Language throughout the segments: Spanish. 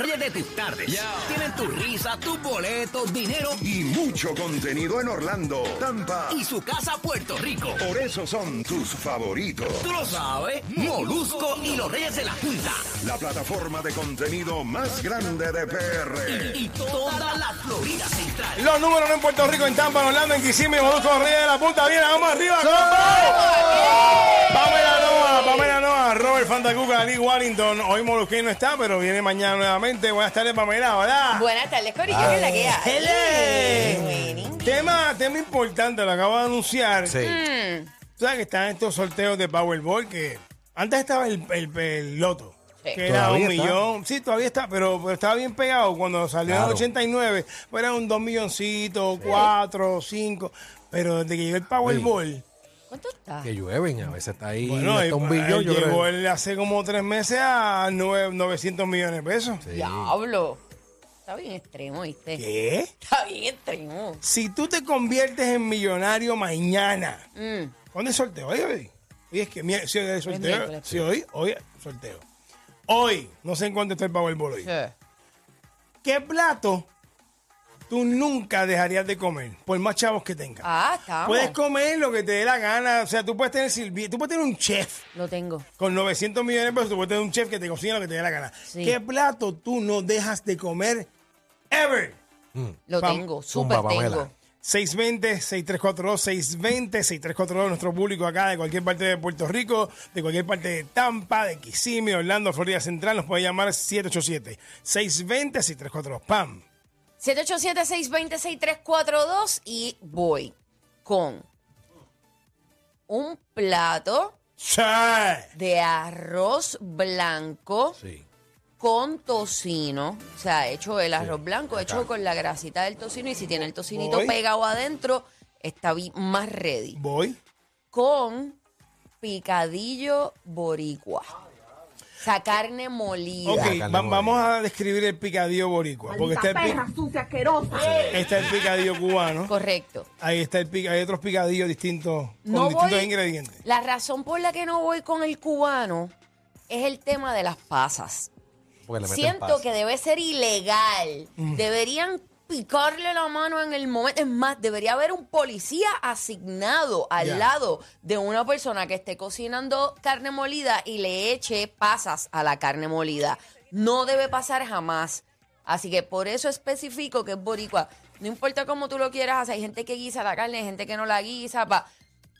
Ríe de tus tardes. Tienen tu risa, tu boleto, dinero y mucho contenido en Orlando, Tampa y su casa Puerto Rico. Por eso son tus favoritos. Tú lo sabes, Molusco y los Reyes de la Punta. La plataforma de contenido más grande de PR. Y, toda la Florida Central. Los números en Puerto Rico, en Tampa, en Orlando, en Kissimmee, Molusco, Reyes de la Punta. Viene, vamos arriba. Pamela Noa, Robert Fantacuca, Lee Warrington. Hoy Molusquín no está, pero viene mañana nuevamente. Buenas tardes, Pamela, ¿verdad? Buenas tardes, Corillo, que es la que hay. ¡Hele! Tema, tema importante, lo acabo de anunciar. Sí. Mm. Tú sabes que están estos sorteos de Powerball que antes estaba el, el, el loto. Sí. Que era un está. millón. Sí, todavía está, pero, pero estaba bien pegado. Cuando salió en el Claro. 89, pues era un dos milloncitos, cuatro, cinco. Pero desde que llegó el Powerball, ¿Cuánto está? Que llueven, a veces está ahí bueno, hasta un billón, yo llegó creo. él hace como tres meses a nueve- 900 millones de pesos. Sí. Diablo. Está bien extremo, ¿viste? ¿Qué? Está bien extremo. Si tú te conviertes en millonario mañana, Mm. ¿cuándo es sorteo? Hoy, hoy. Hoy es que mi- sí, hoy es sorteo. miércoles. Sí, hoy, hoy es sorteo. Hoy, no sé en cuánto está el Powerball hoy. Sí. ¿Qué plato tú nunca dejarías de comer? Por más chavos que tengas. Ah, estamos. Puedes comer lo que te dé la gana. O sea, tú puedes tener sirvi- tú puedes tener un chef Lo tengo. con 900 millones de pesos. Tú puedes tener un chef que te cocina lo que te dé la gana. Sí. ¿Qué plato tú no dejas de comer ever? Lo Pam- tengo. Súper Zumba, Pamela. tengo. 620-6342, 620-6342, nuestro público acá de cualquier parte de Puerto Rico, de cualquier parte de Tampa, de Kissimmee, Orlando, Florida Central, nos puede llamar 787-620-6342. ¡Pam! 787-620-6342 y voy con un plato ¡Sí! de arroz blanco Sí. con tocino. O sea, hecho el arroz blanco, hecho con la grasita del tocino. Y si tiene el tocinito Voy. pegado adentro, está más ready. Voy. Con picadillo boricua. O sea, carne molida. Ok, carne va- molida. vamos a describir el picadillo boricua. Porque está el, pi- sucia, asquerosa. está el picadillo cubano. Correcto. Ahí está el pica, hay otros picadillos distintos, con No distintos voy- ingredientes. La razón por la que no voy con el cubano es el tema de las pasas. Porque le meten Siento que debe ser ilegal. Deberían picarle la mano en el momento. Es más, debería haber un policía asignado al lado de una persona que esté cocinando carne molida y le eche pasas a la carne molida. No debe pasar jamás. Así que por eso especifico que es boricua. No importa cómo tú lo quieras hacer. Hay gente que guisa la carne, hay gente que no la guisa. Pa.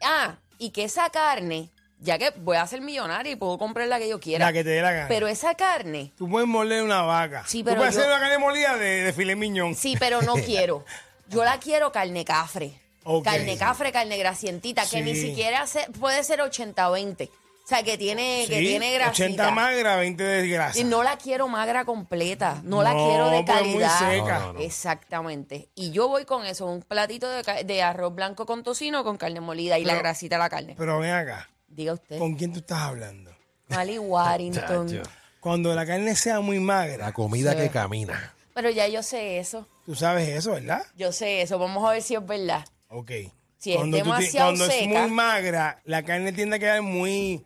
Ah, y que esa carne, ya que voy a ser millonaria y puedo comprar la que yo quiera. La que te dé la gana. Pero esa carne Tú puedes moler una vaca. Sí, Tú pero puedes yo- hacer una carne molida de, de filet miñón. Sí, pero no quiero. Yo la quiero carne cafre. Ok. Carne cafre, carne grasientita, que ni siquiera se- puede ser 80-20. O sea, que tiene, que Sí, tiene grasita. 80 magra, 20 de grasa. Y no la quiero magra completa, no, la quiero de porque es muy calidad. seca. No, no, no. Exactamente. Y yo voy con eso, un platito de, arroz blanco con tocino con carne molida y la grasita de la carne. Pero ven acá, Diga usted. ¿con quién tú estás hablando? Mali Warrington. Cuando la carne sea muy La magra, comida Sí. que camina. Pero ya yo sé eso. tú sabes eso, ¿verdad? Yo sé eso. Vamos a ver si es verdad. Ok. Si es cuando tú ti- demasiado cuando es muy magra, la carne tiende a quedar muy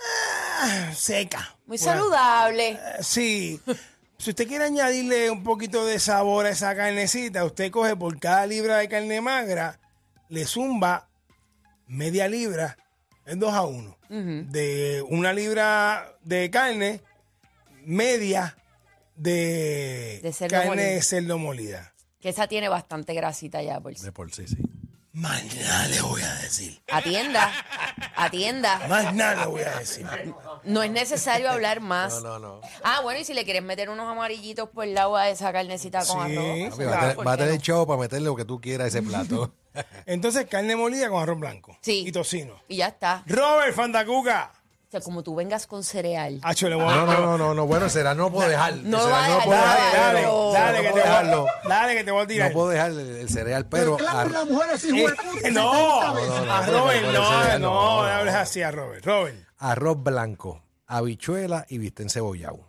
ah, seca. Muy saludable. Eh, Sí. Si usted quiere añadirle un poquito de sabor a esa carnecita, usted coge por cada libra de carne magra, le zumba media libra, es 2 a 1. De una libra de carne, media de, De cerdo carne molido. de cerdo molida. Que esa tiene bastante grasita ya por sí. De por sí, sí. Más nada le voy a decir. Atienda, atienda. Más nada le voy a decir. No es necesario hablar más. No, no, no. Ah, bueno, y si le quieres meter unos amarillitos por el lado a esa carnecita con Sí. arroz. Claro, va a tener- ¿por va a qué tener no? show para meterle lo que tú quieras a ese plato. Entonces, carne molida con arroz blanco. Sí. Y tocino. Y ya está. Robert Fandacuca. sea, como tú vengas con cereal. Hacho, le voy a- No, no, no, no, no, bueno, será no puedo dejar. No va dejar, puedo no va a Dale, dejar, dale, pero- dale, no que te puedo voy a dejarlo. Dale, que te voy a tirar. No puedo dejar el, el cereal, pero Eh, no, a Robert, no, no, no hables así a Robert. Robert. arroz blanco, habichuela y viste encebollado.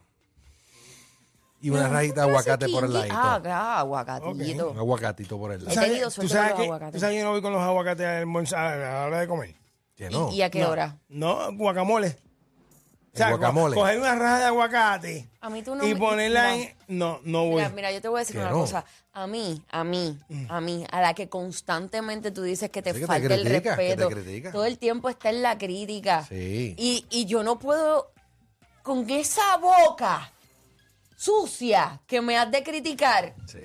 Y una rajita de aguacate por el ladito. Ah, claro, aguacatito. Un aguacatito por el He lado. tenido ¿Tú suerte sabes con los que, aguacates. tú sabes que yo no voy con los aguacates a almorzar a la hora de comer? Que no. ¿Y, a qué hora? No, guacamole. O El sea, guacamole. co- coger una raja de aguacate A mí tú no y me- ponerla en... No, no voy. Mira, mira, yo te voy a decir Que una no. cosa. A mí, a mí, a mí, a la que constantemente tú dices que te Sí, que te falta el critica, que te respeto. critica. Todo el tiempo está en la crítica. Sí. Y, y yo no puedo, con esa boca sucia que me has de criticar, Sí.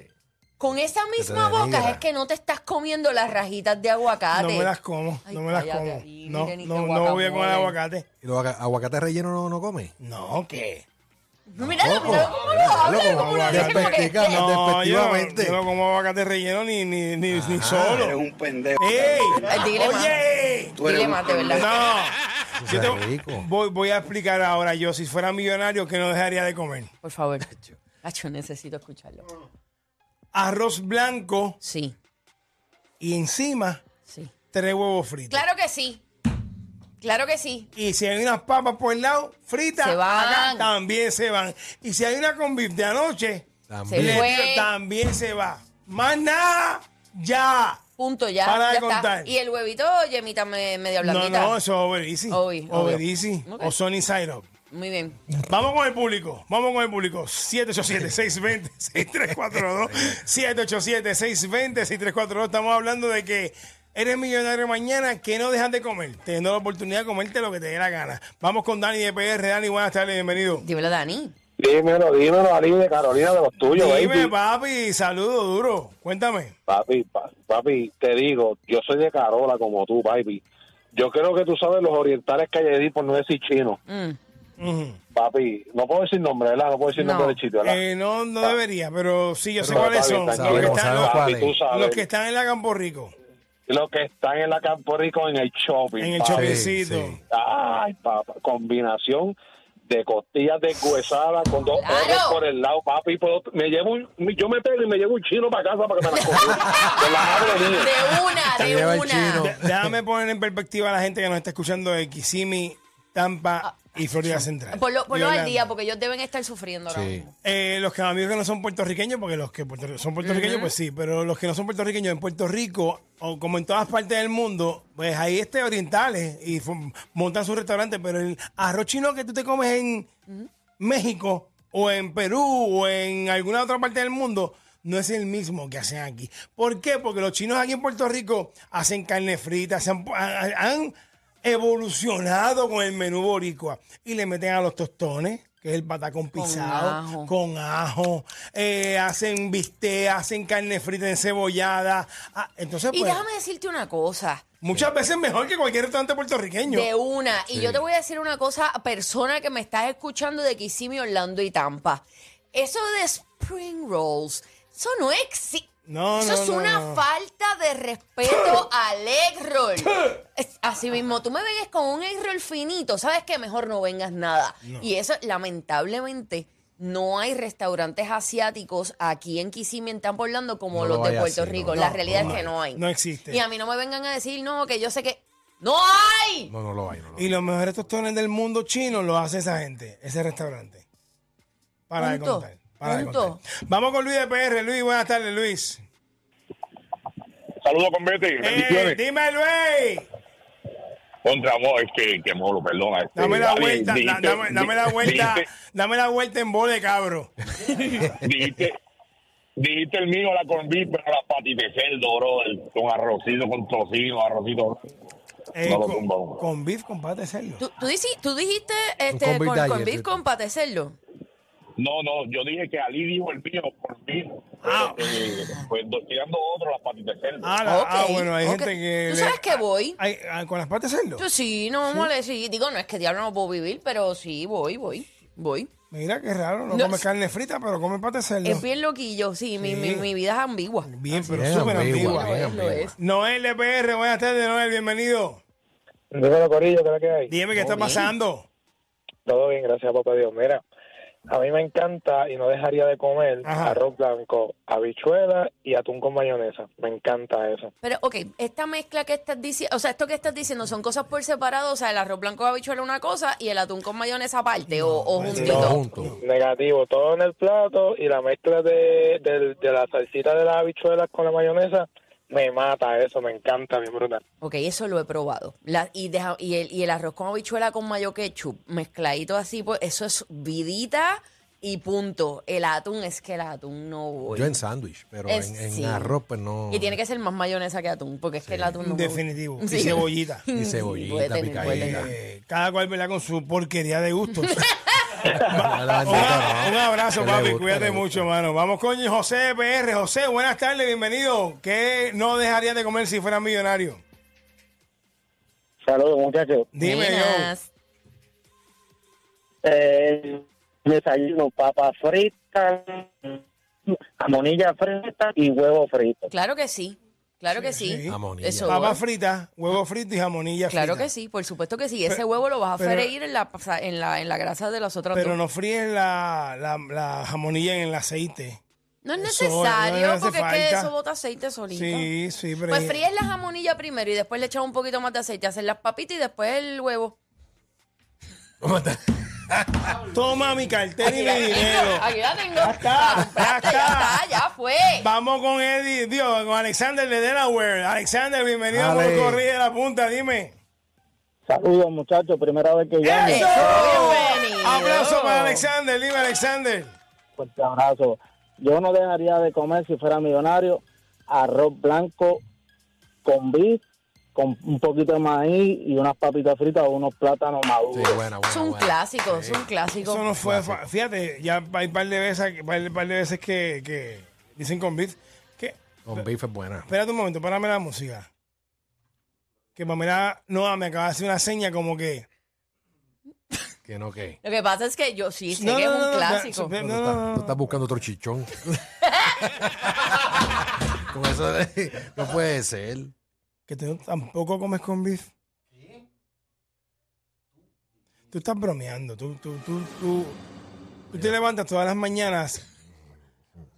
con esa misma denigra. boca es que no te estás comiendo las rajitas de aguacate. No me las como, Ay, no me las cállate como. ahí, No, no, no voy a comer guacamole. aguacate. ¿Y los aga- aguacates rellenos no, no come? No, ¿qué? Míralo, míralo cómo lo Míralo habla, como cómo lo dice, como que- no. No, yo, Despectivamente. yo no como aguacate relleno ni, ni, ni, ni solo. Eres un pendejo. ¡Ey! Dile más. ¡Oye! Dile más, de verdad. No. Eso Yo es te- rico. voy, voy a explicar ahora yo, si fuera millonario, que no dejaría de comer. Por favor. Acho, necesito escucharlo. Arroz blanco Sí, y encima sí. tres huevos fritos. Claro que sí. Claro que sí. Y si hay unas papas por el lado, fritas, Se van. acá también se van. Y si hay una con beef de anoche, También. Se le fue. tiro, también se va. Más nada, ya. Punto, ya. Para de ya contar. está. Y el huevito, yemita me- media No, blandita. no, eso es over easy. Obvio, over obvio. easy. Ok. O Sony Side Up. Muy bien. Vamos con el público, vamos con el público. 787-620-6342. 787-620-6342. Estamos hablando de que eres millonario mañana, que no dejas de comer, teniendo la oportunidad de comerte lo que te dé la gana. Vamos con Dani de PR. Dani, buenas tardes, bienvenido. Dímelo, Dani. Dímelo, dímelo, Ali de Carolina de los tuyos, Dime, baby. papi, saludo duro. Cuéntame. Papi, pa- papi, te digo, yo soy de Carola como tú, baby. Yo creo que tú sabes los orientales que hay allí, por no decir chino. Mm. Papi, no puedo decir nombre, ¿verdad? No puedo decir No. nombre del sitio, ¿verdad? Eh, no, no debería, pero sí, yo sé Pero cuáles son. Los que, están, Sabemos los, cuál Papi, es. tú sabes. los que están en la Campo Rico, Los que están en la Campo Rico en el shopping. en el papi. sí. Ay, papá, combinación de costillas deshuesadas con dos Claro. ojos por el lado, papi. puedo- me llevo un- yo me pego y me llevo un chino para casa para que me la coma. Te la. De una, de el una. De- Déjame poner en perspectiva a la gente que nos está escuchando de Kissimmee, Tampa y Florida Central. Ponlo, ponlo al día porque ellos deben estar sufriendo ahora Sí. mismo. Eh, los que amigos que no son puertorriqueños, porque los que puerto- son puertorriqueños, pues sí, pero los que no son puertorriqueños en Puerto Rico, o como en todas partes del mundo, pues ahí este orientales y fu- montan su restaurante, pero el arroz chino que tú te comes en México o en Perú o en alguna otra parte del mundo no es el mismo que hacen aquí. ¿Por qué? Porque los chinos aquí en Puerto Rico hacen carne frita, se han, han- han evolucionado con el menú boricua y le meten a los tostones, que es el patacón pisado, ajo. con ajo, eh, hacen bistec, hacen carne frita encebollada. Ah, entonces, Y pues, déjame decirte una cosa. muchas veces mejor que cualquier restaurante puertorriqueño. De una. Y yo te voy a decir una cosa, persona que me estás escuchando de Kissimmee, Orlando y Tampa. Eso de spring rolls, eso no existe. No, Eso no, es no, una no. falta de respeto al egg roll. Es- Así mismo, tú me vengas con un egg roll finito, ¿sabes qué? Mejor no vengas nada. Y eso, lamentablemente, no hay restaurantes asiáticos aquí en Kissimmee, en Tampa, Orlando, como No los lo de Puerto así, Rico. no, La no, realidad no es que hay. no hay. No existe. Y a mí no me vengan a decir, no, que yo sé que... ¡No hay! No, no lo hay. No lo hay. Y los mejores tostones del mundo chino los hace esa gente, ese restaurante. Para de Punto. contar. Para Punto. Vamos con Luis de PR. Luis, buenas tardes, Luis. Saludos con Betty, Eh, dime, Luis. Contra amor, es que, que molo, perdona. este, Dame la vuelta, da- dijiste- dame, dame la vuelta, Dijiste, dame la vuelta en bole, cabro. dijiste, dijiste el mío, la con beef, pero la patita de cerdo, bro, el- con arrocito, con tocino, arrocito. Eh, No lo con, con beef, con pate de cerdo. ¿Tú, tú, dici- tú dijiste este, con con, con beef con pate de cerdo? No, no, yo dije que Ali dijo el mío por beef. Ah. Eh, pues do- tirando otro, las patitas de cerdo. Ah, la- Ok, ah, bueno, hay gente que. ¿Tú le- sabes que voy? Ay, ah, ¿Con las patas de cerdo? Yo sí, no mole, sí. Digo, no es que diablo no puedo vivir, pero sí, voy, voy, voy. Mira qué raro, no, No, come carne frita, pero come pate de cerdo. Es bien loquillo, sí, Mi, mi, mi vida es ambigua. Bien, pero súper ambigua, Lo es, ambigua. es. Noel de PR, buenas tardes, Noel, bienvenido. Dímelo, Corillo, ¿qué que hay? Dime qué está bien. pasando. Todo bien, gracias, papá Dios. Mira, a mí me encanta y no dejaría de comer Ajá. arroz blanco, habichuela y atún con mayonesa. Me encanta eso. Pero, ok, esta mezcla que estás diciendo, o sea, esto que estás diciendo son cosas por separado, o sea, el arroz blanco de habichuela una cosa y el atún con mayonesa aparte, o, o juntito. Todo junto. Negativo, todo en el plato y la mezcla de, del- de la salsita de las habichuelas con la mayonesa me mata eso, me encanta, bien brutal. Ok, eso lo he probado. La- y, deja- y, el, y el arroz con habichuela con mayo ketchup, mezcladito así, pues eso es vidita y punto. El atún es que el atún no voy. Yo en sándwich, pero Es- en, en sí. arroz, pues no. Y tiene que ser más mayonesa que atún, porque es que el atún no. Definitivo. Sí. Y cebollita. Y cebollita, tener, picadita. Eh, cada cual pelea con su porquería de gustos. Un, abrazo, papi. gusta, Cuídate mucho, mano. Vamos con José PR. José, buenas tardes, bienvenido. ¿Qué no dejarías de comer si fueras millonario? Saludos, muchachos. Dime, yo. Eh, desayuno, papas fritas, jamonilla frita y huevo frito. Claro que sí, claro que sí. sí. Jamonilla. Eso Papas voy. fritas, huevo frito y jamonilla Claro frita. que sí, por supuesto que sí. Ese huevo lo vas a pero- freír en la, en la, en la grasa de las otras Pero dos. no fríes la, la, la jamonilla en el aceite. No es Eso necesario, no porque es que eso bota aceite solito. Sí, sí, pero... Pues fríes la jamonilla primero y después le echas un poquito más de aceite, hacer las papitas y después el huevo. Toma mi cartera y mi dinero. aquí la tengo. Ya está, La ya está. ya está, ya fue. Vamos con Eddie, Dios, con Alexander de Delaware. Alexander, bienvenido a. Corrida de la Punta, dime. Saludos, muchachos, primera vez que llamo. Eso, bienvenido. Aplauso para Alexander, dime Alexander. Fuerte abrazo. Yo no dejaría de comer si fuera millonario arroz blanco con bis, con un poquito de maíz y unas papitas fritas o unos plátanos Sí, maduros. buena, buena. Es un buena. clásico, es un clásico. Eso no fue, fíjate, ya hay un par de veces, par, par de veces que, que dicen con beef. Que, Con beef es buena. espérate un momento, párame la música. Que Pamela Noa me acaba de hacer una seña como que... Que no, que. Lo que pasa es que yo sí sé No, que no, es no, un no, clásico. no, Tú no, estás, no, no. tú estás buscando otro chichón. Con eso de- no puede ser. Que tú tampoco comes con beef. Tú estás bromeando. Tú, tú, tú, tú, tú te levantas todas las mañanas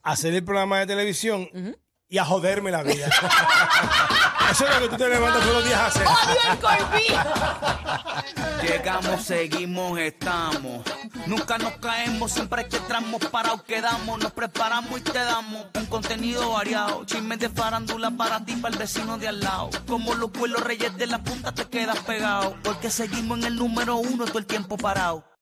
a hacer el programa de televisión y a joderme la vida. Eso es lo que tú te levantas todos los días a hacer. ¡Odio el corpí! Llegamos, seguimos, estamos. Nunca nos caemos, siempre que entramos parados quedamos. Nos preparamos y te damos un contenido variado. Chismes de farándula para ti, para el vecino de al lado. Como los vuelos reyes de la punta te quedas pegado. Porque seguimos en el número uno todo el tiempo parado.